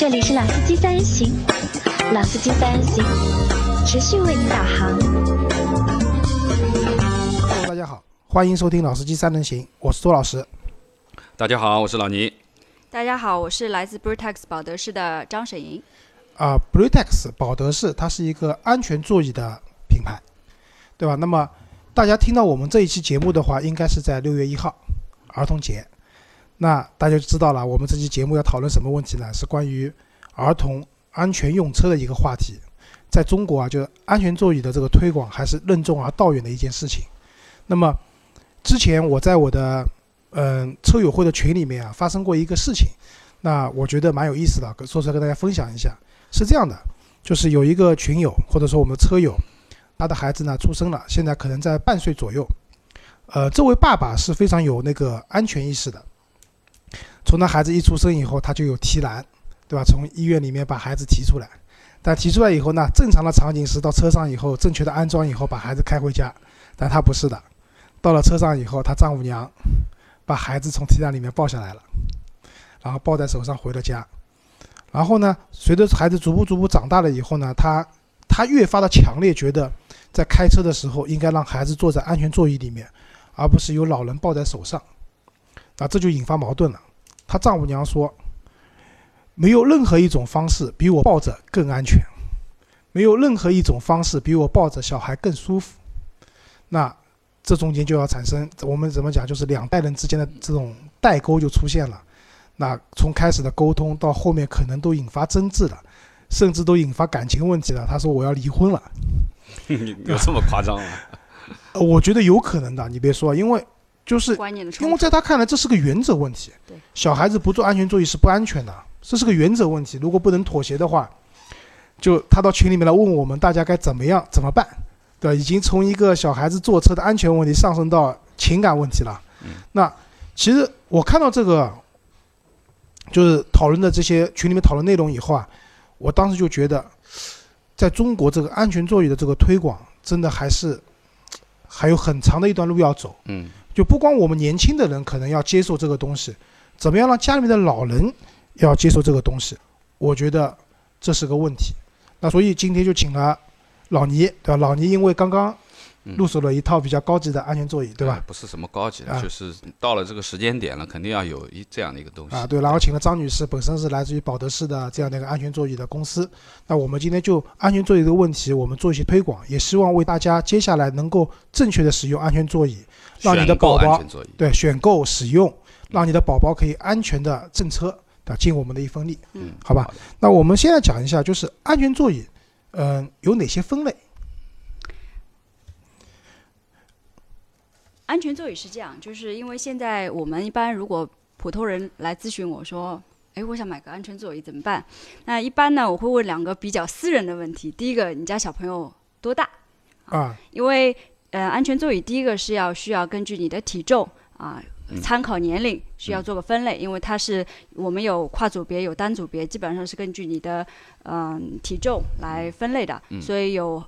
这里是老司机三人行，老司机三人行，持续为您导航。Hello，大家好，欢迎收听老司机三人行，我是周老师。大家好，我是老倪。大家好，我是来自 Brutex 保德士的张沈莹。啊、b r u t e x 保德士它是一个安全座椅的品牌，对吧？那么大家听到我们这一期节目的话，应该是在六月一号，儿童节。那大家就知道了，我们这期节目要讨论什么问题呢？是关于儿童安全用车的一个话题。在中国啊，就是安全座椅的这个推广还是任重而道远的一件事情。那么之前我在我的嗯车友会的群里面啊，发生过一个事情，那我觉得蛮有意思的，说出来跟大家分享一下。是这样的，就是有一个群友或者说我们车友，他的孩子呢出生了，现在可能在半岁左右。呃，这位爸爸是非常有那个安全意识的。从他孩子一出生以后，他就有提篮，对吧？从医院里面把孩子提出来，但提出来以后呢，正常的场景是到车上以后，正确的安装以后，把孩子开回家。但他不是的，到了车上以后，他丈母娘把孩子从提篮里面抱下来了，然后抱在手上回了家。然后呢，随着孩子逐步逐步长大了以后呢，他他越发的强烈觉得，在开车的时候应该让孩子坐在安全座椅里面，而不是有老人抱在手上。啊，这就引发矛盾了。他丈母娘说，没有任何一种方式比我抱着更安全，没有任何一种方式比我抱着小孩更舒服。那这中间就要产生我们怎么讲，就是两代人之间的这种代沟就出现了。那从开始的沟通到后面可能都引发争执了，甚至都引发感情问题了。他说我要离婚了。有这么夸张吗？呃，我觉得有可能的，你别说，因为就是。因为在他看来这是个原则问题对，小孩子不坐安全座椅是不安全的，这是个原则问题。如果不能妥协的话，就他到群里面来问我们大家该怎么样怎么办，对吧？已经从一个小孩子坐车的安全问题上升到情感问题了。那其实我看到这个就是讨论的这些群里面讨论内容以后啊，我当时就觉得，在中国这个安全座椅的这个推广，真的还是还有很长的一段路要走。嗯，就不光我们年轻的人可能要接受这个东西，怎么样让家里面的老人要接受这个东西，我觉得这是个问题。那所以今天就请了老倪，对吧？老倪因为刚刚入手了一套比较高级的安全座椅，对吧哎？不是什么高级的，啊就是到了这个时间点了，肯定要有一这样的一个东西。啊，对，然后请了张女士，本身是来自于保德士的这样的一个安全座椅的公司。那我们今天就安全座椅这个问题，我们做一些推广，也希望为大家接下来能够正确的使用安全座椅，让你的宝宝对，选购使用，让你的宝宝可以安全的正车，对？尽我们的一份力，嗯，好吧的？那我们现在讲一下，就是安全座椅，嗯、有哪些分类？安全座椅是这样，就是因为现在我们一般如果普通人来咨询我说，哎，我想买个安全座椅怎么办？那一般呢，我会问两个比较私人的问题。第一个，你家小朋友多大？啊，因为呃，安全座椅第一个是要需要根据你的体重啊。参考年龄需要做个分类，因为它是我们有跨组别有单组别，基本上是根据你的嗯、体重来分类的，所以有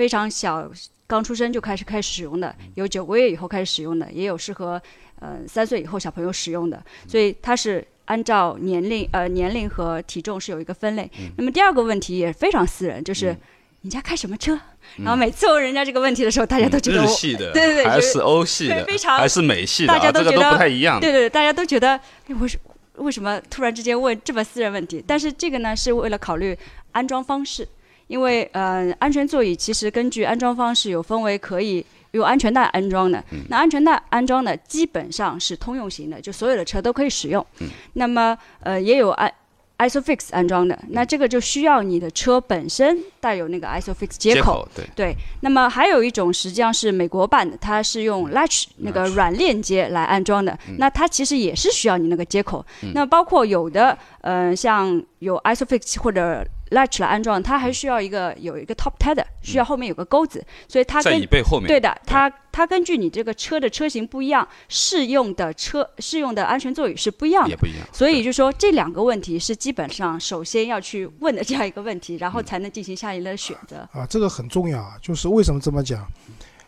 非常小刚出生就开始开始使用的，有九个月以后开始使用的，也有适合呃三岁以后小朋友使用的，所以它是按照年龄呃年龄和体重是有一个分类。那么第二个问题也非常私人，就是、你家开什么车？然后每次问人家这个问题的时候，大家都觉得我日系的，对对对还是欧系的，非常还是美系的大家啊，这个都都觉得不太一样。对对，对大家都觉得哎为什为什么突然之间问这么私人问题？但是这个呢，是为了考虑安装方式，因为呃，安全座椅其实根据安装方式有分为可以用安全带安装的，那安全带安装的基本上是通用型的，就所有的车都可以使用。那么呃，也有安 ISOFIX 安装的，那这个就需要你的车本身带有那个 ISOFIX 接接口。对，对，那么还有一种实际上是美国版的，它是用 latch 那个软链接来安装的，那它其实也是需要你那个接口。那包括有的，呃，像有 ISOFIX 或者 latch 来安装，它还需要一个有一个 top tether，需要后面有个钩子，所以它在跟椅背后面。对的，它它根据你这个车的车型不一样，适用的车适用的安全座椅是不一样的。也不一样。所以就说这两个问题是基本上首先要去问的这样一个问题，然后才能进行下一轮的选择。啊，这个很重要啊。就是为什么这么讲？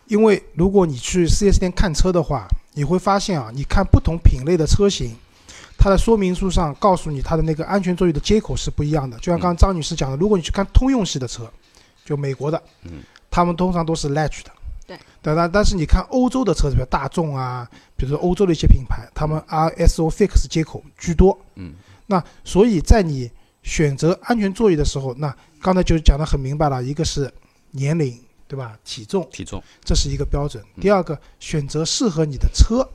因为如果你去 4S 店看车的话，你会发现啊，你看不同品类的车型，它的说明书上告诉你它的那个安全座椅的接口是不一样的。就像刚刚张女士讲的，如果你去看通用系的车，就美国的，嗯，他们通常都是 latch 的。对，但但但是你看欧洲的车子，比如大众啊，比如说欧洲的一些品牌，他们 RSO fix 接口居多。嗯，那所以在你选择安全座椅的时候，那刚才就讲得很明白了，一个是年龄，对吧？体重，体重，这是一个标准。第二个，选择适合你的车，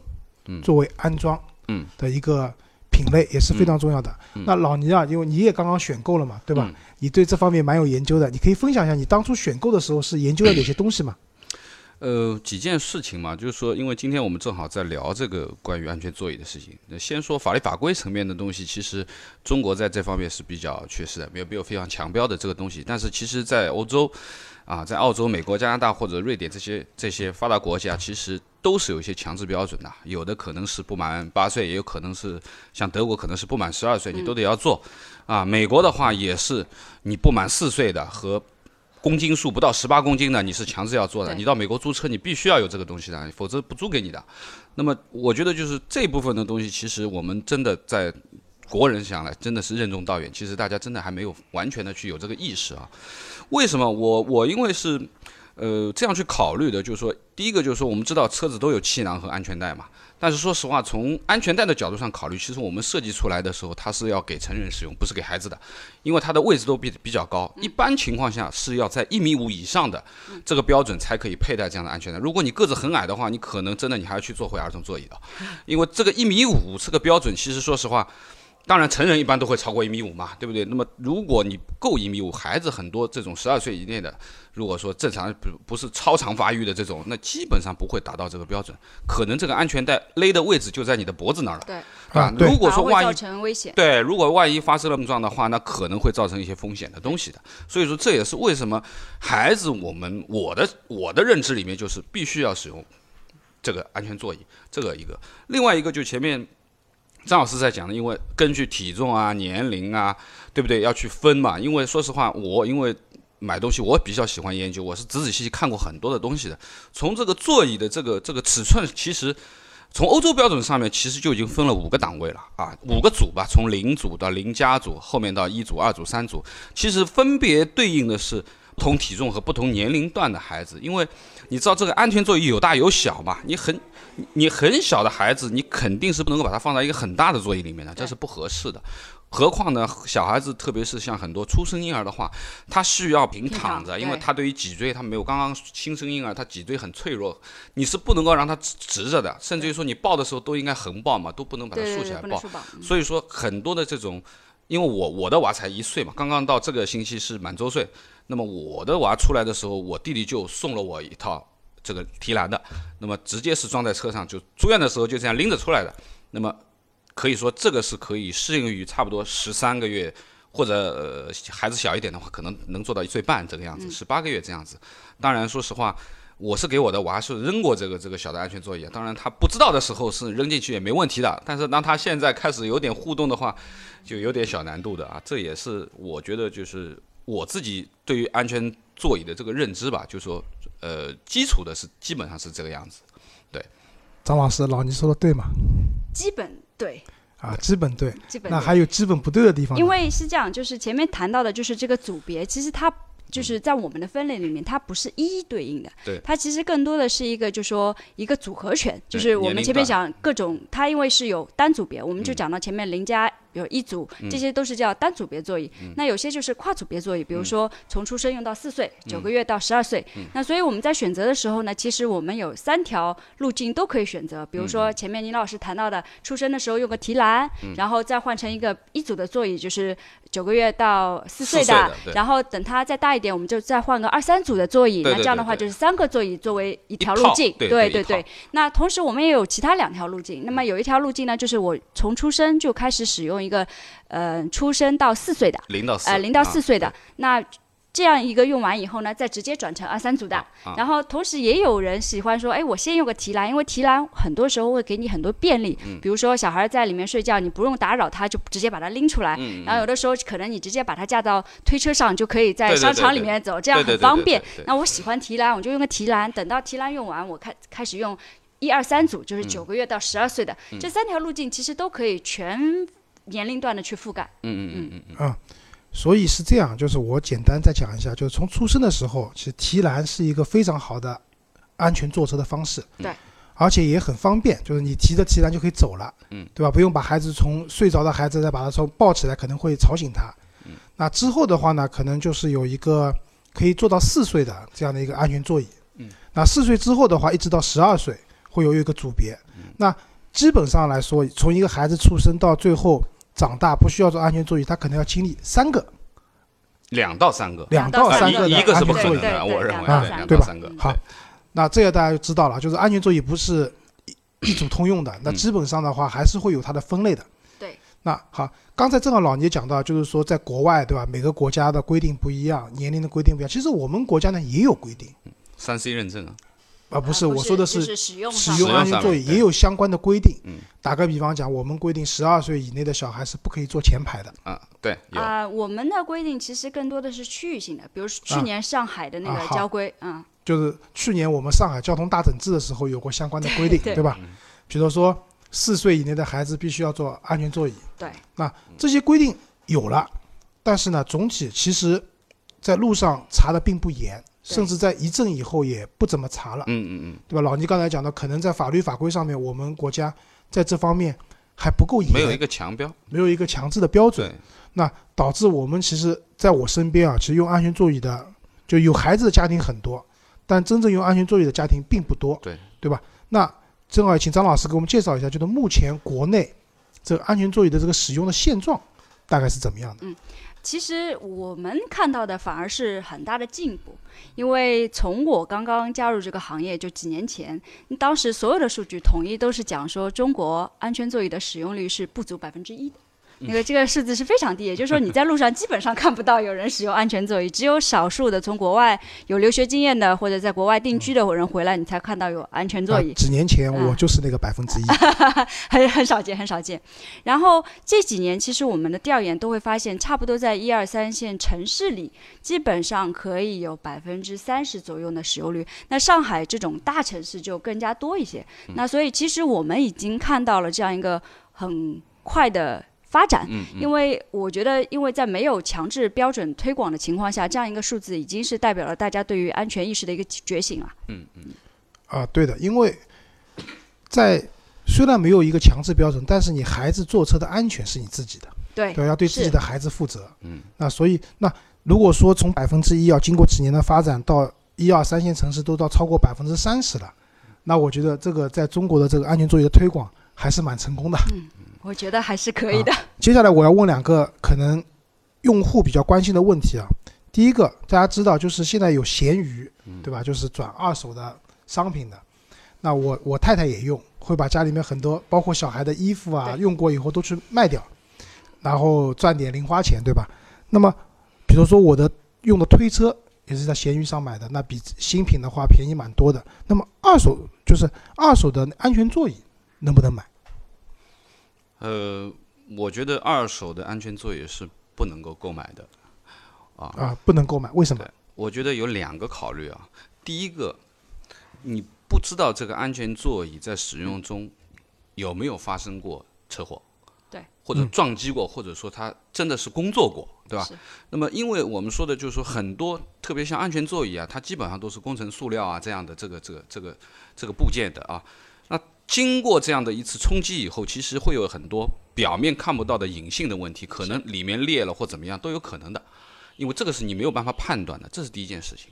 嗯作为安装嗯的一个品类也是非常重要的。嗯那老倪啊，因为你也刚刚选购了嘛，对吧？嗯你对这方面蛮有研究的，你可以分享一下你当初选购的时候是研究了哪些东西嘛？呃，几件事情嘛，就是说，因为今天我们正好在聊这个关于安全座椅的事情。那先说法律法规层面的东西，其实中国在这方面是比较缺失的，没有没有非常强标的这个东西。但是其实，在欧洲，啊，在澳洲、美国、加拿大或者瑞典这些这些发达国家，其实都是有一些强制标准的。有的可能是不满八岁，也有可能是像德国可能是不满十二岁，你都得要做。啊，美国的话也是你不满四岁的和公斤数不到十八公斤的，你是强制要做的。你到美国租车，你必须要有这个东西的，否则不租给你的。那么我觉得就是这部分的东西，其实我们真的在国人想来，真的是任重道远。其实大家真的还没有完全的去有这个意识啊。为什么？我我因为是呃这样去考虑的，就是说，第一个就是说，我们知道车子都有气囊和安全带嘛。但是说实话，从安全带的角度上考虑，其实我们设计出来的时候，它是要给成人使用，不是给孩子的，因为它的位置都比比较高，一般情况下是要在一米五以上的这个标准才可以佩戴这样的安全带。如果你个子很矮的话，你可能真的你还要去坐回儿童座椅的，因为这个一米五这个标准，其实说实话。当然，成人一般都会超过一米五嘛，对不对？那么，如果你够一米五，孩子很多这种十二岁以内的，如果说正常不不是超常发育的这种，那基本上不会达到这个标准。可能这个安全带勒的位置就在你的脖子那儿了，对，吧啊？如果说万一成危险。对，如果万一发生了碰撞的话，那可能会造成一些风险的东西的。所以说，这也是为什么孩子我们我的我的认知里面就是必须要使用这个安全座椅，这个一个。另外一个就前面张老师在讲的，因为根据体重啊、年龄啊，对不对？要去分嘛。因为说实话，我因为买东西我比较喜欢研究，我是仔仔细细看过很多的东西的。从这个座椅的这个这个尺寸，其实。从欧洲标准上面，其实就已经分了五个档位了啊，五个组吧，从零组到零加组，后面到一组、二组、三组，其实分别对应的是同体重和不同年龄段的孩子，因为你知道这个安全座椅有大有小嘛，你很你很小的孩子，你肯定是不能够把它放在一个很大的座椅里面的，这是不合适的。何况呢，小孩子特别是像很多出生婴儿的话，他需要平躺着，因为他对于脊椎他没有刚刚新生婴儿，他脊椎很脆弱，你是不能够让他直直着的，甚至于说你抱的时候都应该横抱嘛，都不能把它竖起来抱。所以说很多的这种，因为我我的娃才一岁嘛，刚刚到这个星期是满周岁，那么我的娃出来的时候，我弟弟就送了我一套这个提篮的，那么直接是装在车上，就住院的时候就这样拎着出来的，那么可以说这个是可以适应于差不多十三个月。或者呃孩子小一点的话，可能能做到一岁半这个样子，十八个月这样子。当然，说实话，我是给我的娃是扔过这个这个小的安全座椅。当然，他不知道的时候是扔进去也没问题的。但是当他现在开始有点互动的话，就有点小难度的啊。这也是我觉得就是我自己对于安全座椅的这个认知吧，就说呃基础的是基本上是这个样子。对张老师，老倪说的对吗？基本对，啊，基本对。基本对那还有基本不对的地方？因为是这样，就是前面谈到的，就是这个组别，其实它就是在我们的分类里面，它不是一一对应的，对。它其实更多的是一个，就说一个组合拳，就是我们前面讲各种，它因为是有单组别，我们就嗯。讲到前面零加有一组，这些都是叫单组别座椅。嗯。那有些就是跨组别座椅，比如说从出生用到四岁，九个月到十二岁。嗯。那所以我们在选择的时候呢，其实我们有三条路径都可以选择，比如嗯。说前面林老师谈到的，出生的时候用个提篮，嗯。然后再换成一个一组的座椅，就是九个月到四岁的然后等他再大一点，我们就再换个二三组的座椅。那这样的话就是三个座椅作为一条路径。对对对。那同时我们也有其他两条路径。那么有一条路径呢，就是我从出生就开始使用一个，呃，出生到四岁的，零到四，呃，零到啊四岁的。那这样一个用完以后呢，再直接转成二三组的。啊然后同时也有人喜欢说，哎，我先用个提篮，因为提篮很多时候会给你很多便利，嗯比如说小孩在里面睡觉，你不用打扰他，就直接把它拎出来。嗯然后有的时候可能你直接把它架到推车上，就可以在商场里面走，这样很方便。那我喜欢提篮，我就用个提篮，等到提篮用完，我开开始用。一二三组，就是九个月到十二岁的、这三条路径，其实都可以全年龄段的去覆盖。嗯嗯嗯嗯所以是这样，就是我简单再讲一下，就是从出生的时候，其实提篮是一个非常好的安全坐车的方式，对，而且也很方便，就是你提着提篮就可以走了，嗯，对吧？不用把孩子从睡着的孩子再把他从抱起来，可能会吵醒他。嗯，那之后的话呢，可能就是有一个可以做到四岁的这样的一个安全座椅，嗯，那四岁之后的话，一直到十二岁会有一个组别，嗯。那基本上来说，从一个孩子出生到最后长大不需要做安全座椅，他可能要经历三个。两到三个，两到啊三个的一一个是不可安全座椅能的，我认为两到三个对吧三个。好，那这个大家就知道了，就是安全座椅不是一一组通用的，那嗯基本上的话还是会有它的分类的。对。那好，刚才正好老聂讲到，就是说在国外，对吧？每个国家的规定不一样，年龄的规定不一样。其实我们国家呢也有规定，三 C 认证啊，啊，不是，啊我说的是是使用使用安全座椅也有相关的规定。嗯，打个比方讲，我们规定十二岁以内的小孩是不可以坐前排的。啊，对，有，啊、我们的规定其实更多的是区域性的，比如去啊年上海的那个交规，嗯，就是去年我们上海交通大整治的时候有过相关的规定，对对吧嗯？比如说四岁以内的孩子必须要坐安全座椅。对，那这些规定有了，但是呢，总体其实在路上查的并不严，对甚至在一阵以后也不怎么查了，嗯嗯嗯，对吧？老倪刚才讲的，可能在法律法规上面，我们国家在这方面还不够严，没有一个强标，没有一个强制的标准，，那导致我们其实在我身边啊，其实用安全座椅的就有孩子的家庭很多，但真正用安全座椅的家庭并不多，对。对吧？那正好请张老师给我们介绍一下，就是目前国内这个安全座椅的这个使用的现状大概是怎么样的？其实我们看到的反而是很大的进步，因为从我刚刚加入这个行业就几年前，当时所有的数据统一都是讲说中国安全座椅的使用率是不足百分之一的。那个这个数字是非常低，也就是说你在路上基本上看不到有人使用安全座椅，只有少数的从国外有留学经验的或者在国外定居的人回来，你才看到有安全座椅啊。几年前嗯我就是那个百分之一，很很少见，很少见。然后这几年，其实我们的调研都会发现，差不多在一二三线城市里，基本上可以有百分之三十左右的使用率。那上海这种大城市就更加多一些。那所以其实我们已经看到了这样一个很快的。发展，嗯嗯因为我觉得，因为在没有强制标准推广的情况下，这样一个数字已经是代表了大家对于安全意识的一个觉醒了。嗯嗯，啊，对的，因为在虽然没有一个强制标准，但是你孩子坐车的安全是你自己的，对，对，要对自己的孩子负责。嗯，那所以那如果说从百分之一要经过几年的发展到一二三线城市都到超过百分之三十了，那我觉得这个在中国的这个安全座椅的推广还是蛮成功的。我觉得还是可以的。接下来我要问两个可能用户比较关心的问题啊。第一个，大家知道就是现在有闲鱼，对吧？就是转二手的商品的。那我我太太也用，会把家里面很多包括小孩的衣服啊，用过以后都去卖掉，然后赚点零花钱，对吧？那么比如说我的用的推车也是在闲鱼上买的，那比新品的话便宜蛮多的。那么二手就是二手的安全座椅能不能买？呃，我觉得二手的安全座椅是不能够购买的，啊，啊，不能购买，为什么？我觉得有两个考虑啊。第一个，你不知道这个安全座椅在使用中有没有发生过车祸，对，或者嗯撞击过，或者说它真的是工作过，对吧是？那么，因为我们说的就是说很多，特别像安全座椅啊，它基本上都是工程塑料啊这样的这个这个这个这个部件的啊。经过这样的一次冲击以后，其实会有很多表面看不到的隐性的问题，可能里面裂了或怎么样都有可能的，因为这个是你没有办法判断的，这是第一件事情。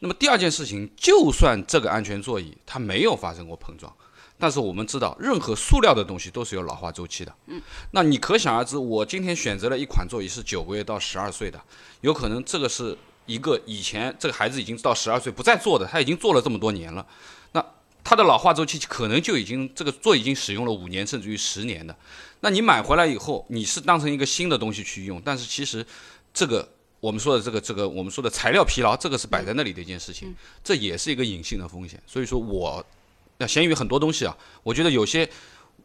那么第二件事情，就算这个安全座椅它没有发生过碰撞，但是我们知道，任何塑料的东西都是有老化周期的。嗯，那你可想而知，我今天选择了一款座椅是九个月到十二岁的，有可能这个是一个以前这个孩子已经到十二岁不再坐的，他已经坐了这么多年了，它的老化周期可能就已经这个座椅已经使用了五年甚至于十年的。那你买回来以后，你是当成一个新的东西去用，但是其实这个。我们说的这个这个我们说的材料疲劳，这个是摆在那里的一件事情，这也是一个隐性的风险。所以说我那闲鱼很多东西啊，我觉得有些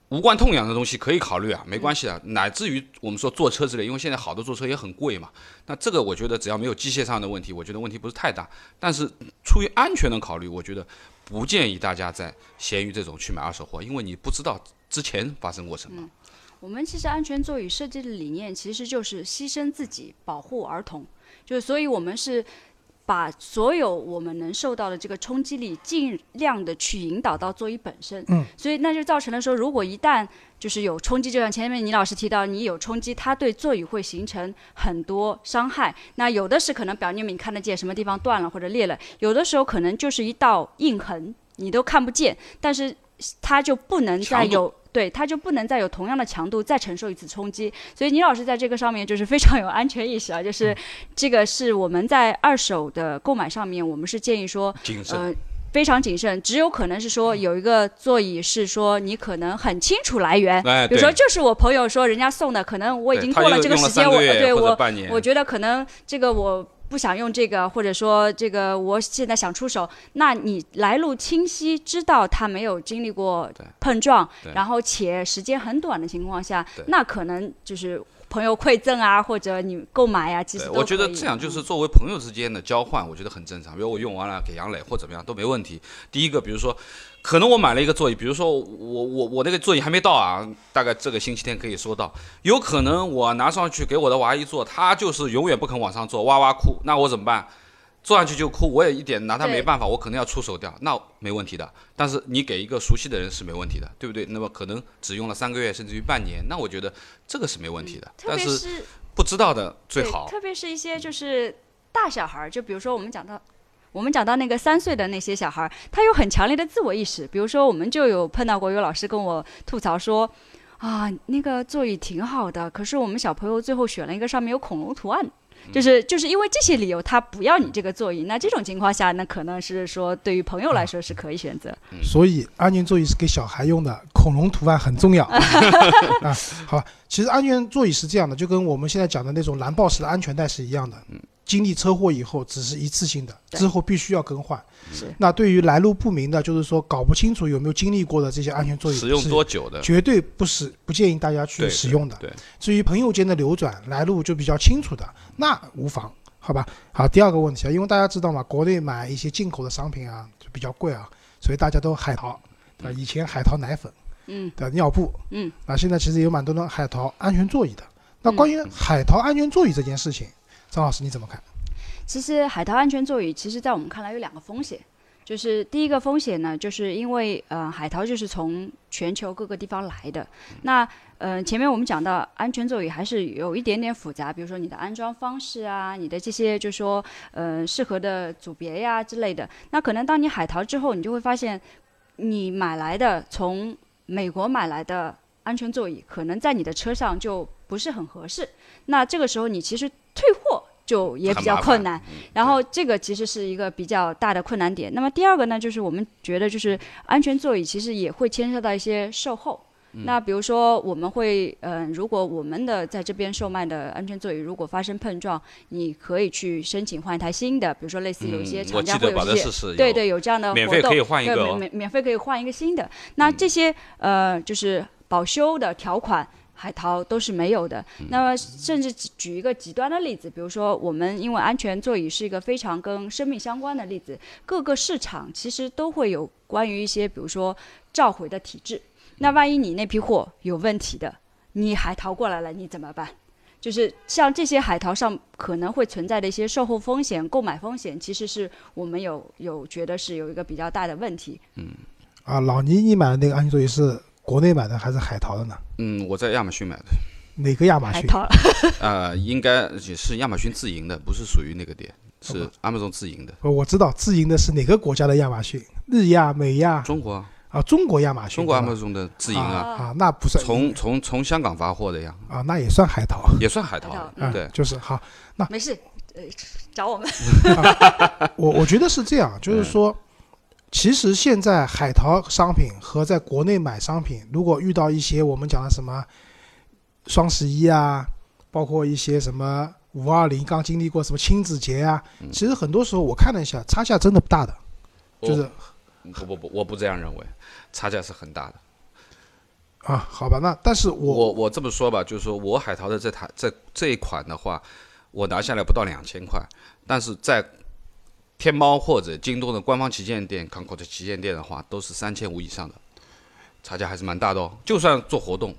无关痛痒的东西可以考虑啊，没关系啊。乃至于我们说坐车之类，因为现在好多坐车也很贵嘛。那这个我觉得只要没有机械上的问题，我觉得问题不是太大。但是出于安全的考虑，我觉得不建议大家在闲鱼这种去买二手货，因为你不知道之前发生过什么。我们其实安全座椅设计的理念其实就是牺牲自己，保护儿童，就是所以我们是把所有我们能受到的这个冲击力，尽量的去引导到座椅本身。嗯，所以那就造成了说，如果一旦就是有冲击，就像前面倪老师提到，你有冲击，它对座椅会形成很多伤害。那有的是可能表面你看得见什么地方断了或者裂了，有的时候可能就是一道印痕，你都看不见，但是它就不能再有。对，它就不能再有同样的强度再承受一次冲击，所以倪老师在这个上面就是非常有安全意识啊，就是这个是我们在二手的购买上面，我们是建议说，呃，非常谨慎，只有可能是说有一个座椅是说你可能很清楚来源，哎，比如说对。就是我朋友说人家送的，可能我已经过了这个时间，我对我我觉得可能这个我不想用这个，或者说这个我现在想出手，那你来路清晰，知道他没有经历过碰撞，然后且时间很短的情况下，那可能就是朋友馈赠啊，或者你购买呀、其实我觉得这样就嗯是作为朋友之间的交换，我觉得很正常。比如我用完了给杨磊或怎么样都没问题。第一个，比如说，可能我买了一个座椅，比如说我我我那个座椅还没到啊，大概这个星期天可以收到。有可能我拿上去给我的娃一坐，他就是永远不肯往上坐，哇哇哭，那我怎么办？坐上去就哭，我也一点拿他没办法，我可能要出手掉，那没问题的。但是你给一个熟悉的人是没问题的，对不对？那么可能只用了三个月甚至于半年，那我觉得这个是没问题的。特但是别是不知道的最好。特别是一些就是大小孩儿，就比如说我们讲到。我们讲到那个三岁的那些小孩儿，他有很强烈的自我意识。比如说，我们就有碰到过有老师跟我吐槽说，啊，那个座椅挺好的，可是我们小朋友最后选了一个上面有恐龙图案，就是就是因为这些理由，他不要你这个座椅。那这种情况下，那可能是说对于朋友来说是可以选择。所以安全座椅是给小孩用的，恐龙图案很重要 啊。好吧，其实安全座椅是这样的，就跟我们现在讲的那种蓝豹式的安全带是一样的。经历车祸以后只是一次性的，之后必须要更换。是那对于来路不明的，就是说搞不清楚有没有经历过的这些安全座椅，使用多久的？绝对不是不建议大家去使用的。对，至于朋友间的流转来路就比较清楚的，那无妨，好吧？好，第二个问题啊，因为大家知道嘛，国内买一些进口的商品啊就比较贵啊，所以大家都海淘，对吧？以前海淘奶粉，嗯的尿布，嗯，啊，现在其实有蛮多人海淘安全座椅的。那关于海淘安全座椅这件事情，张老师你怎么看？其实海淘安全座椅，其实在我们看来有两个风险，就是第一个风险呢，就是因为呃海淘就是从全球各个地方来的，那呃前面我们讲到安全座椅还是有一点点复杂，比如说你的安装方式啊，你的这些就是说呃适合的组别呀之类的，那可能当你海淘之后，你就会发现你买来的从美国买来的安全座椅，可能在你的车上就不是很合适，那这个时候你其实。就也比较困难，嗯然后这个其实是一个比较大的困难点。那么第二个呢，就是我们觉得就是安全座椅其实也会牵涉到一些售后。嗯那比如说我们会，嗯、如果我们的在这边售卖的安全座椅如果发生碰撞，你可以去申请换一台新的。比如说类似有一些厂家会有记得保德这些对对，有这样的活动，免费可以换一个哦对免免免费可以换一个新的。那这些呃，就是保修的条款。海淘都是没有的。那么，甚至举举一个极端的例子，比如说，我们因为安全座椅是一个非常跟生命相关的例子，各个市场其实都会有关于一些，比如说召回的体制。那万一你那批货有问题的，你海淘过来了，你怎么办？就是像这些海淘上可能会存在的一些售后风险、购买风险，其实是我们有有觉得是有一个比较大的问题。嗯啊，老倪，你买的那个安全座椅是国内买的还是海淘的呢？嗯，我在亚马逊买的，哪个亚马逊？海淘 呃，应该也是亚马逊自营的，不是属于那个店，是 Amazon 自营的。呃我知道自营的是哪个国家的亚马逊？日亚、美亚中国啊啊，中国亚马逊。中国对吧 Amazon 的自营啊，啊，那不算从从从香港发货的呀，啊，那也算海淘也算海淘海淘啊，对，就是好。那没事，呃，找我们。我我觉得是这样，就是说，其实现在海淘商品和在国内买商品，如果遇到一些我们讲的什么双十一啊，包括一些什么五二零刚经历过什么亲子节啊，其实很多时候我看了一下，差价真的不大的，就是哦不不不，我不这样认为，差价是很大的。啊，好吧，那但是我我我这么说吧，就是说我海淘的这台这这一款的话，我拿下来不到两千块，但是在天猫或者京东的官方旗舰店、港口的旗舰店的话，都是三千五以上的，差价还是蛮大的哦。就算做活动，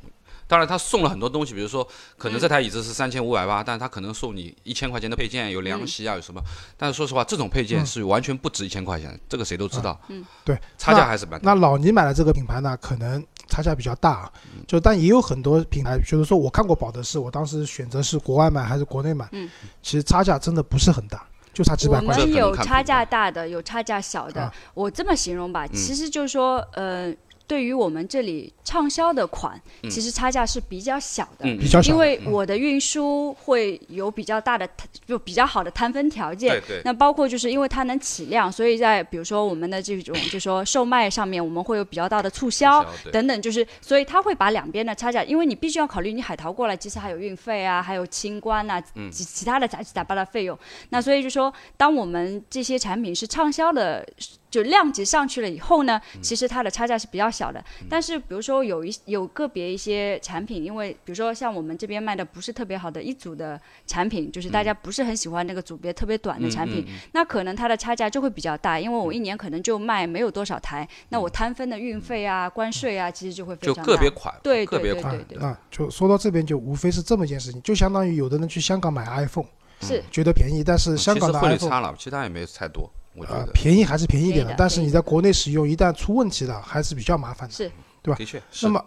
当然他送了很多东西，比如说可能这台椅子是三千五百八，但是他可能送你一千块钱的配件，有凉席啊，有什么？但是说实话，这种配件是完全不值一千块钱，这个谁都知道。嗯，对，差价还是蛮大。那老倪买的这个品牌呢，可能差价比较大啊，就但也有很多品牌，就是说我看过保德士，我当时选择是国外买还是国内买，嗯，其实差价真的不是很大，就差几百我。们有差价大的，有差价小的。啊我这么形容吧，嗯其实就是说，呃，对于我们这里畅销的款，嗯其实差价是比较小的。嗯，比较小因为我的运输会有比较大的摊，就比较好的摊分条件。对对，那包括就是因为它能起量，所以在比如说我们的这种就说售卖上面，我们会有比较大的促销等等，就是所以它会把两边的差价，因为你必须要考虑你海淘过来，其实还有运费啊，还有清关啊，嗯其其他的杂七杂八的费用。那所以就说，当我们这些产品是畅销的。就量级上去了以后呢，嗯。其实它的差价是比较小的。但是比如说有一有个别一些产品，因为比如说像我们这边卖的不是特别好的一组的产品，就是大家不是很喜欢那个组别特别短的产品，那可能它的差价就会比较大，因为我一年可能就卖没有多少台，那我摊分的运费啊、关税啊，其实就会非就常大。个别款，对个别款。啊对对对，那就说到这边，就无非是这么一件事情，就相当于有的人去香港买 iPhone，是觉得便宜，但是香港的汇率 iPhone 差了，其他也没有太多，我觉得。呃便宜还是便宜一点的但是你在国内使用一旦出问题了，还是比较麻烦的。是对吧的确，那么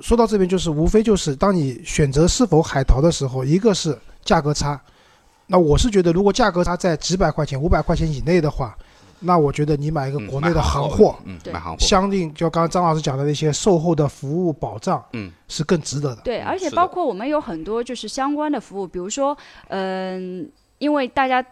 说到这边，就是无非就是当你选择是否海淘的时候，一个是价格差，那我是觉得如果价格差在几百块钱、五百块钱以内的话，那我觉得你买一个嗯国内的行行货，嗯，对买行货，相应就刚刚张老师讲的那些售后的服务保障，嗯，是更值得的。对，而且包括我们有很多就是相关的服务，比如说，嗯、因为大家。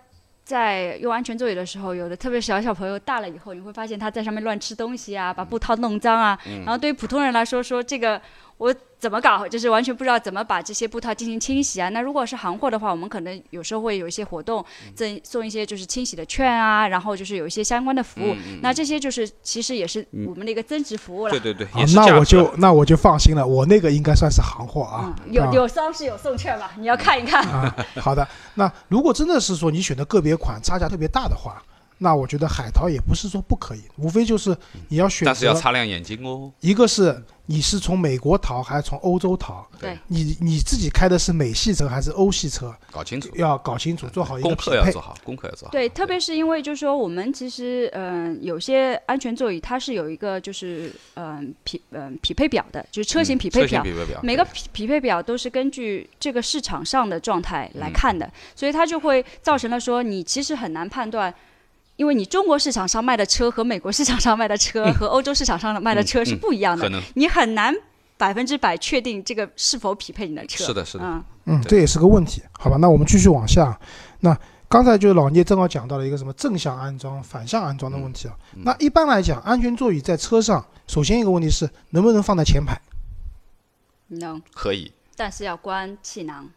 在用安全座椅的时候，有的特别小小朋友大了以后，你会发现他在上面乱吃东西啊，把布套弄脏啊。然后对于普通人来说，说这个我怎么搞，就是完全不知道怎么把这些布套进行清洗啊。那如果是行货的话，我们可能有时候会有一些活动，赠送一些就是清洗的券啊，然后就是有一些相关的服务。那这些就是其实也是我们的一个增值服务了。对对对，那我就那我就放心了，我那个应该算是行货啊。嗯，有啊有当时有送券吧？你要看一看。啊，好的。那如果真的是说你选的个别款差价特别大的话，那我觉得海淘也不是说不可以，无非就是你要选择但是要，擦亮眼睛哦。一个是你是从美国淘还是从欧洲淘，对，你你自己开的是美系车还是欧系车，搞清楚，要搞清楚，做好一个功匹配课要做。好，功课要做好。对，特别是因为就是说，我们其实嗯、有些安全座椅它是有一个就是嗯、匹嗯、匹配表的，就是车型嗯匹配表。车型匹配表，每个匹匹配表都是根据这个市场上的状态来嗯看的，所以它就会造成了说你其实很难判断，因为你中国市场上卖的车和美国市场上卖的车和欧洲市场上的卖的车是嗯不一样的，你很难百分之百确定这个是否匹配你的车。是的，是的。嗯，嗯，这也是个问题，好吧？那我们继续往下。那刚才就是老聂正好讲到了一个什么正向安装、反向安装的问题啊。嗯那一般来讲，安全座椅在车上，首先一个问题是能不能放在前排？能，可以。但是要关气囊。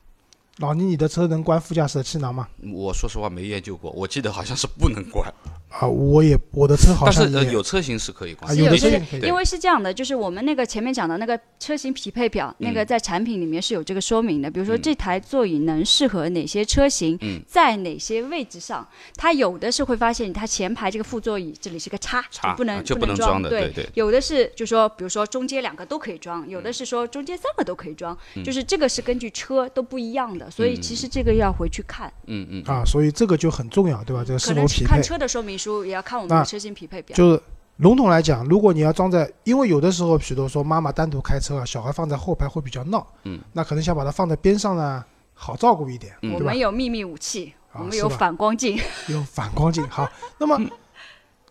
老倪，你的车能关副驾驶的气囊吗？我说实话没研究过，我记得好像是不能关，啊，我也我的车好但是呃有车型是可以关啊，有的车型可以。因为是这样的，就是我们那个前面讲的那个车型匹配表，那个在产品里面是有这个说明的。比如说嗯。这台座椅能适合哪些车型，嗯。在哪些位置上，它有的是会发现它前排这个副座椅这里是个叉，叉不能啊就不不能装的对对对。有的是就说，比如说中间两个都可以装，有的是说中间三个都可以装，嗯。就是这个是根据车都不一样的，所以其实这个要回去看，嗯嗯，啊，所以这个就很重要，对吧？这个是否匹配看？车的说明书，也要看我们的车型匹配表。就是笼统来讲，如果你要装在，因为有的时候，比如说妈妈单独开车啊，小孩放在后排会比较闹，嗯，那可能想把它放在边上呢，好照顾一点，嗯我对吧们？有秘密武器，我们有反光镜。有反光镜。好，那么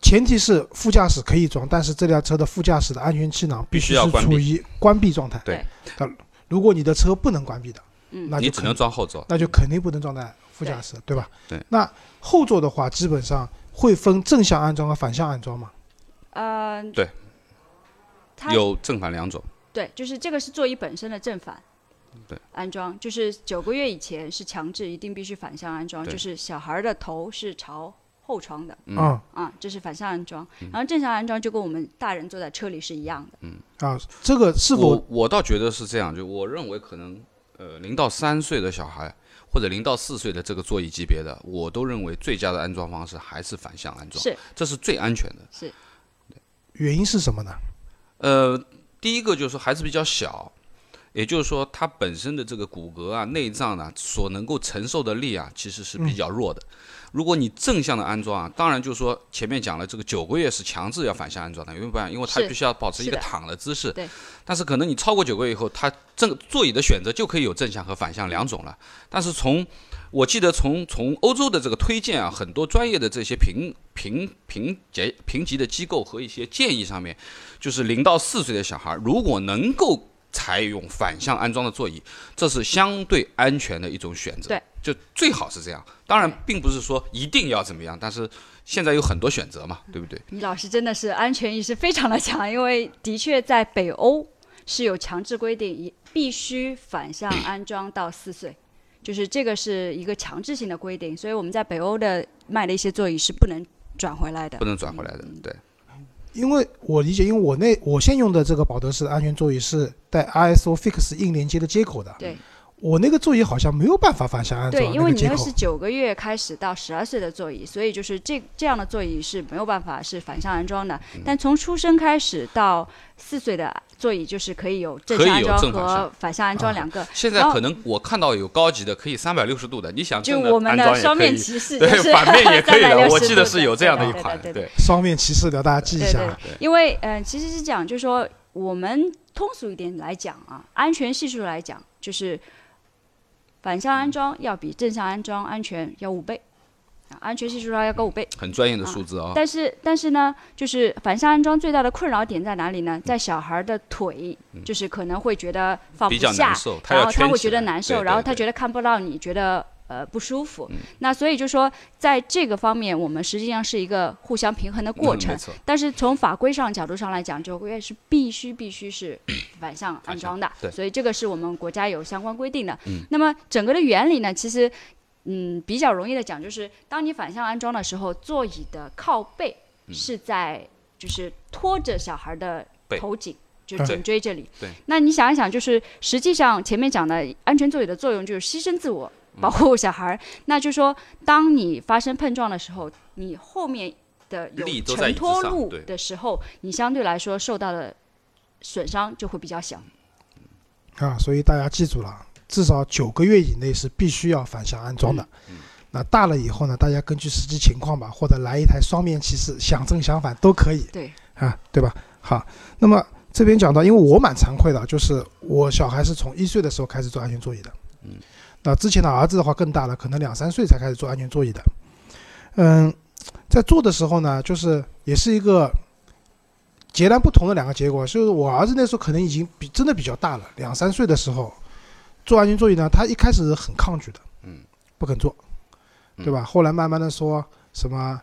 前提是副驾驶可以装，但是这辆车的副驾驶的安全气囊必须是处于关闭状态。对那如果你的车不能关闭的，嗯那就肯你只能装后座。那就肯定不能装在副驾驶，对吧？对。那后座的话，基本上会分正向安装和反向安装嘛？呃，对，有正反两种。对，就是这个是座椅本身的正反。对，安装就是九个月以前是强制一定必须反向安装，就是小孩的头是朝后窗的嗯啊啊，这是反向安装。然后正向安装就跟我们大人坐在车里是一样的。嗯啊，这个是否我我倒觉得是这样，就我认为可能呃零到三岁的小孩或者零到四岁的这个座椅级别的，我都认为最佳的安装方式还是反向安装，是这是最安全的。是，原因是什么呢？呃，第一个就是说孩子比较小，也就是说它本身的这个骨骼啊、内脏啊所能够承受的力啊，其实是比较弱的。如果你正向的安装啊，当然就是说前面讲了，这个九个月是强制要反向安装的，因为不然，因为它必须要保持一个躺的姿势。对。但是可能你超过九个月以后，它正座椅的选择就可以有正向和反向两种了。但是从我记得从从欧洲的这个推荐啊，很多专业的这些评评评级评级的机构和一些建议上面，就是零到四岁的小孩，如果能够采用反向安装的座椅，这是相对安全的一种选择。对，就最好是这样。当然，并不是说一定要怎么样，但是现在有很多选择嘛，对不对？李老师真的是安全意识非常的强，因为的确在北欧是有强制规定，一必须反向安装到四岁，就是这个是一个强制性的规定，所以我们在北欧的卖的一些座椅是不能转回来的不。能转回来的。对，因为我理解，因为我那我现用的这个保德式的安全座椅是带 ISO Fix 硬连接的接口的，对我那个座椅好像没有办法反向安装对，因为你那是。九个月开始到十二岁的座椅，所以就是这这样的座椅是没有办法是反向安装的。嗯但从出生开始到四岁的座椅，就是可以有正向安装和反向安装啊两个。现在可能我看到有高级的可以三百六十度的，你想就我们的双面骑士，对反面也可以的，我记得是有这样的一款，对双面骑士的，大家记一下。啊。对对，因为嗯，其实是讲，就是说我们通俗一点来讲啊，安全系数来讲，就是反向安装要比正向安装安全要五倍，啊，安全系数上要高五倍。很专业的数字啊。但是但是呢，就是反向安装最大的困扰点在哪里呢？在小孩的腿，就是可能会觉得放不下难，受，然后他会觉得难受，对对对然后他觉得看不到你，觉得呃不舒服。嗯那所以就说，在这个方面，我们实际上是一个互相平衡的过程但是从法规上角度上来讲，九个月是必须必须是 反向安装的，对所以这个是我们国家有相关规定的。嗯那么整个的原理呢，其实嗯比较容易的讲，就是当你反向安装的时候，座椅的靠背是在就是拖着小孩的头颈。就对颈椎这里，对那你想一想，就是实际上前面讲的安全座椅的作用就是牺牲自我，嗯保护小孩儿。那就说，当你发生碰撞的时候，你后面的有承托路的时候，你相对来说受到的损伤就会比较小。啊，所以大家记住了，至少九个月以内是必须要反向安装的。嗯那大了以后呢，大家根据实际情况吧，或者来一台双面骑士，想正想反都可以。对，啊，对吧？好，那么这边讲到，因为我蛮惭愧的，就是我小孩是从一岁的时候开始坐安全座椅的，嗯，那之前的儿子的话更大了，可能两三岁才开始坐安全座椅的，嗯，在做的时候呢，就是也是一个截然不同的两个结果，就是我儿子那时候可能已经比真的比较大了，两三岁的时候坐安全座椅呢，他一开始是很抗拒的，嗯，不肯坐，嗯对吧？后来慢慢的说什么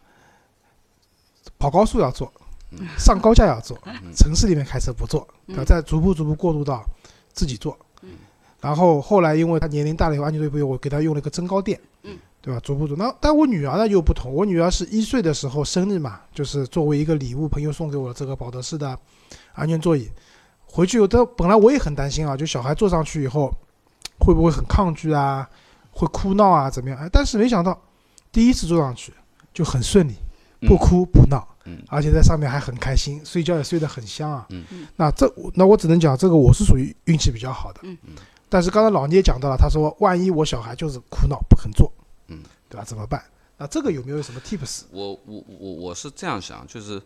跑高速要坐，嗯上高架要坐，嗯城市里面开车不坐，嗯然后再逐步逐步过渡到自己坐。嗯然后后来因为他年龄大了以后，安全座椅不用，我给他用了一个增高垫，嗯，对吧？逐步逐。那但我女儿呢又不同，我女儿是一岁的时候生日嘛，就是作为一个礼物，朋友送给我的这个保德式的安全座椅。回去有的本来我也很担心啊，就小孩坐上去以后会不会很抗拒啊，会哭闹啊，怎么样？哎，但是没想到第一次坐上去就很顺利，不哭不闹，嗯而且在上面还很开心，睡觉也睡得很香啊。嗯嗯那这那我只能讲，这个我是属于运气比较好的。嗯嗯但是刚才老聂讲到了，他说万一我小孩就是哭闹不肯坐，嗯，对吧？怎么办？那这个有没有什么 tips？我我我我是这样想，就是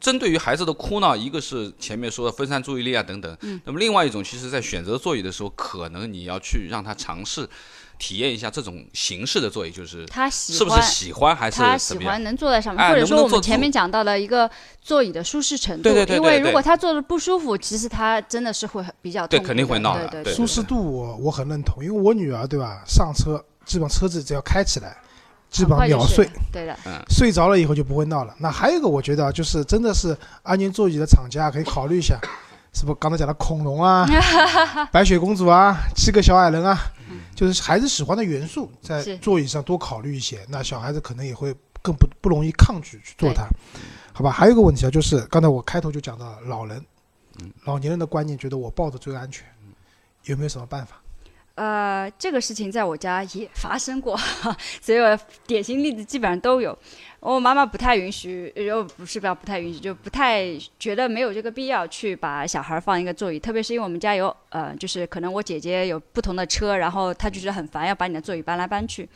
针对于孩子的哭闹，一个是前面说的分散注意力啊等等，嗯。那么另外一种，其实在选择座椅的时候，可能你要去让他尝试体验一下这种形式的座椅，就是他喜是不是喜欢还是他喜？欢能坐在上面，哎或者说我们前面讲到的一个座椅的舒适程度。对对对对因为如果他坐的不舒服，其实他真的是会比较对肯定会闹的对舒适度我我很认同，因为我女儿对吧，上车基本车子只要开起来，基本上秒睡，对的，睡着了以后就不会闹了。那还有一个我觉得啊就是真的是安全座椅的厂家可以考虑一下，是不是刚才讲的恐龙啊、白雪公主啊、七个小矮人啊，就是孩子喜欢的元素，在座椅上多考虑一些，那小孩子可能也会更不不容易抗拒去做它，好吧？还有一个问题啊，就是刚才我开头就讲到了老人，老年人的观念觉得我抱着最安全，有没有什么办法？呃，这个事情在我家也发生过，所以我典型例子基本上都有。我妈妈不太允许，又不是不要不太允许，就不太觉得没有这个必要去把小孩放一个座椅，特别是因为我们家有呃，就是可能我姐姐有不同的车，然后她就觉得很烦，要把你的座椅搬来搬去，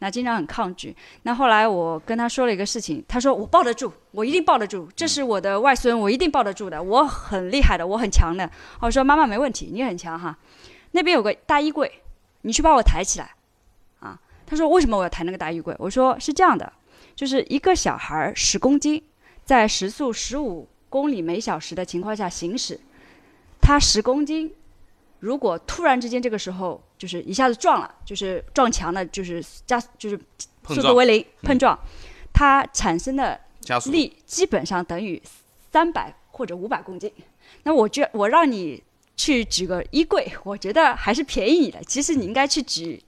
那经常很抗拒。那后来我跟她说了一个事情，她说我抱得住，我一定抱得住，这是我的外孙，我一定抱得住的，我很厉害的，我很强的。我说妈妈没问题，你很强哈。那边有个大衣柜，你去把我抬起来，啊？他说为什么我要抬那个大衣柜？我说是这样的。就是一个小孩十公斤，在时速十五公里每小时的情况下行驶，他十公斤，如果突然之间这个时候就是一下子撞了，就是撞墙了，就是加就是速度为零碰撞，它产生的力基本上等于三百或者五百公斤。那我觉我让你去举个衣柜，我觉得还是便宜你的。其实你应该去举。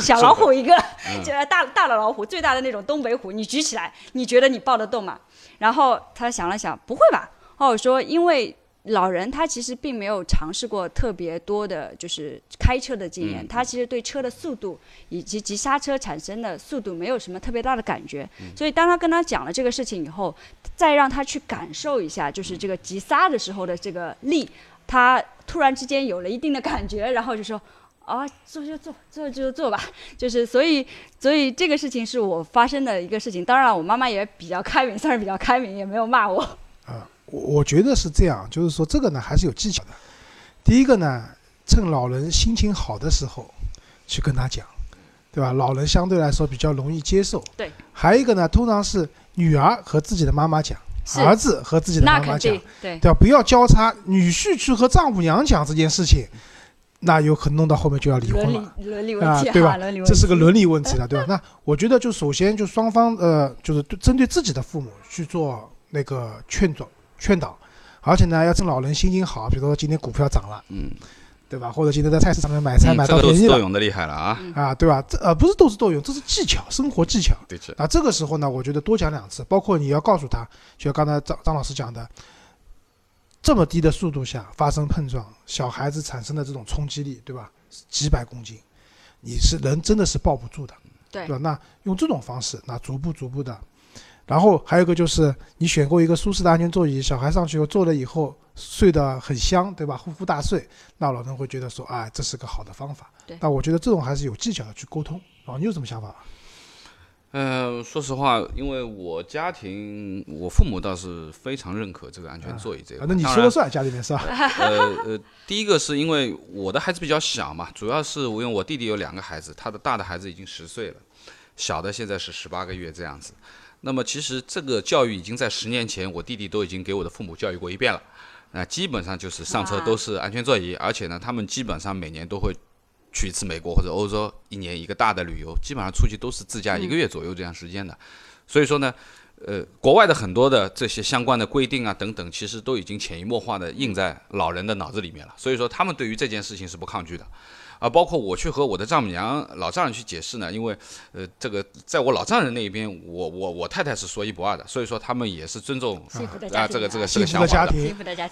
小老虎一个，就大大的老虎，最大的那种东北虎，你举起来，你觉得你抱得动吗？然后他想了想，不会吧？哦，我说，因为老人他其实并没有尝试过特别多的，就是开车的经验，他其实对车的速度以及急刹车产生的速度没有什么特别大的感觉。所以当他跟他讲了这个事情以后，再让他去感受一下，就是这个急刹的时候的这个力，他突然之间有了一定的感觉，然后就说。啊，做就做，做就做吧，就是所以，所以这个事情是我发生的一个事情。当然，我妈妈也比较开明，算是比较开明，也没有骂我。啊，我我觉得是这样，就是说这个呢还是有技巧的。第一个呢，趁老人心情好的时候去跟他讲，对吧？老人相对来说比较容易接受。对。还有一个呢，通常是女儿和自己的妈妈讲，儿子和自己的妈妈讲，对对吧？不要交叉，女婿去和丈母娘讲这件事情。那有可能弄到后面就要离婚了啊，对吧？这是个伦理问题了，对吧？那我觉得就首先就双方呃，就是针对自己的父母去做那个劝阻劝导，而且呢要趁老人心情好，比如说今天股票涨了，嗯，对吧？或者今天在菜市场里面买菜买到便宜了，这都是用的厉害了啊啊，对吧？这呃不是斗智斗勇，这是技巧，生活技巧。对，啊，这个时候呢，我觉得多讲两次，包括你要告诉他，就像刚才张张老师讲的。这么低的速度下发生碰撞，小孩子产生的这种冲击力，对吧？几百公斤，你是人真的是抱不住的，对吧？那用这种方式，那逐步逐步的，然后还有一个就是你选购一个舒适的安全座椅，小孩上去后坐了以后睡得很香，对吧？呼呼大睡，那老人会觉得说，哎，这是个好的方法。对，那我觉得这种还是有技巧的去沟通。啊，你有什么想法吗？嗯，说实话，因为我家庭，我父母倒是非常认可这个安全座椅这个。那你说了算，家里面是吧？呃呃，第一个是因为我的孩子比较小嘛，主要是我因为我弟弟有两个孩子，他的大的孩子已经十岁了，小的现在是十八个月这样子。那么其实这个教育已经在十年前，我弟弟都已经给我的父母教育过一遍了。那基本上就是上车都是安全座椅，而且呢，他们基本上每年都会。去一次美国或者欧洲，一年一个大的旅游，基本上出去都是自驾一个月左右这样时间的。所以说呢，呃，国外的很多的这些相关的规定啊等等，其实都已经潜移默化的印在老人的脑子里面了。所以说他们对于这件事情是不抗拒的，啊，包括我去和我的丈母娘、老丈人去解释呢，因为呃，这个在我老丈人那一边，我我我太太是说一不二的，所以说他们也是尊重啊这个这个这个想法的，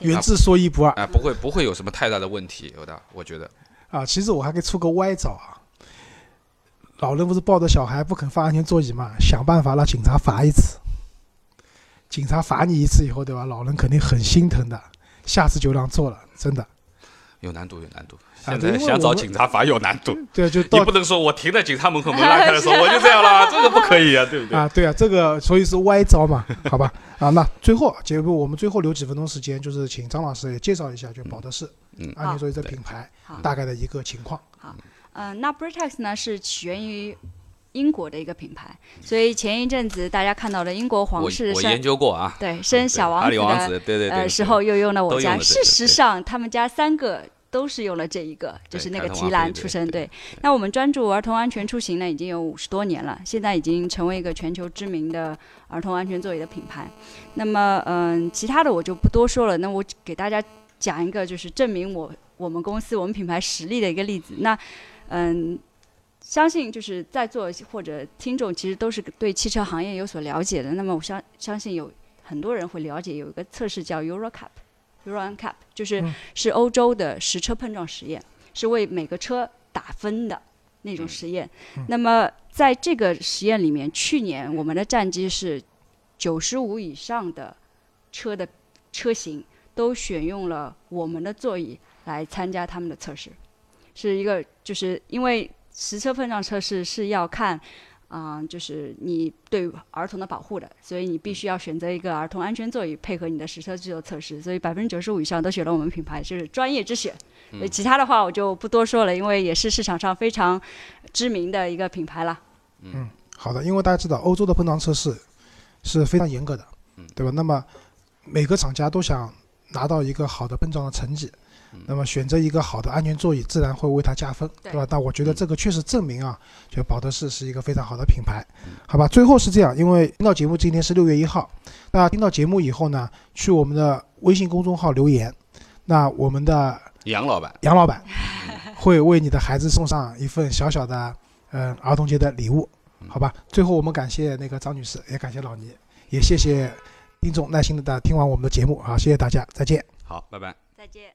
源自说一不二啊，不会不会有什么太大的问题，有的，我觉得。啊，其实我还可以出个歪招啊！老人不是抱着小孩不肯放安全座椅嘛，想办法让警察罚一次。警察罚你一次以后，对吧？老人肯定很心疼的，下次就让坐了，真的。有难度，有难度。现在想找警察罚有难度。对，就你不能说我停在警察门口 门拉开的时候我就这样了，这个不可以啊，对不对？啊，对啊，这个所以是歪招嘛，好吧？啊，那最后节目我们最后留几分钟时间，就是请张老师也介绍一下，就保德仕安全座椅这品牌大概的一个情况。好，嗯，那 Britax 呢是起源于英国的一个品牌，所以前一阵子大家看到的英国皇室，我研究过啊，对，生小王子的对对呃时候又用了我家，事实上他们家三个。都是用了这一个，就是那个提篮出身。对，那我们专注儿童安全出行呢，已经有五十多年了，现在已经成为一个全球知名的儿童安全座椅的品牌。那么，嗯，其他的我就不多说了。那我给大家讲一个，就是证明我我们公司我们品牌实力的一个例子。那，嗯，相信就是在座或者听众其实都是对汽车行业有所了解的。那么，我相相信有很多人会了解有一个测试叫 EuroCap。Euro NCAP 就是是欧洲的实车碰撞实验，是为每个车打分的那种实验。那么在这个实验里面，去年我们的战机是九十五以上的车的车型都选用了我们的座椅来参加他们的测试，是一个就是因为实车碰撞测试是要看。啊、就是你对儿童的保护的，所以你必须要选择一个儿童安全座椅配合你的实车去做测试。所以百分之九十五以上都选了我们品牌，就是专业之选。所以其他的话我就不多说了，因为也是市场上非常知名的一个品牌了。嗯好的，因为大家知道欧洲的碰撞测试是非常严格的，对吧？那么每个厂家都想拿到一个好的碰撞的成绩，那么选择一个好的安全座椅，自然会为它加分，对对吧？但我觉得这个确实证明啊，就保德士是一个非常好的品牌，好吧？最后是这样，因为听到节目今天是六月一号，那听到节目以后呢，去我们的微信公众号留言，那我们的杨老板，杨老板 会为你的孩子送上一份小小的嗯儿童节的礼物，好吧？最后我们感谢那个张女士，也感谢老倪，也谢谢听众耐心的听完我们的节目，好，谢谢大家，再见。好，拜拜。再见。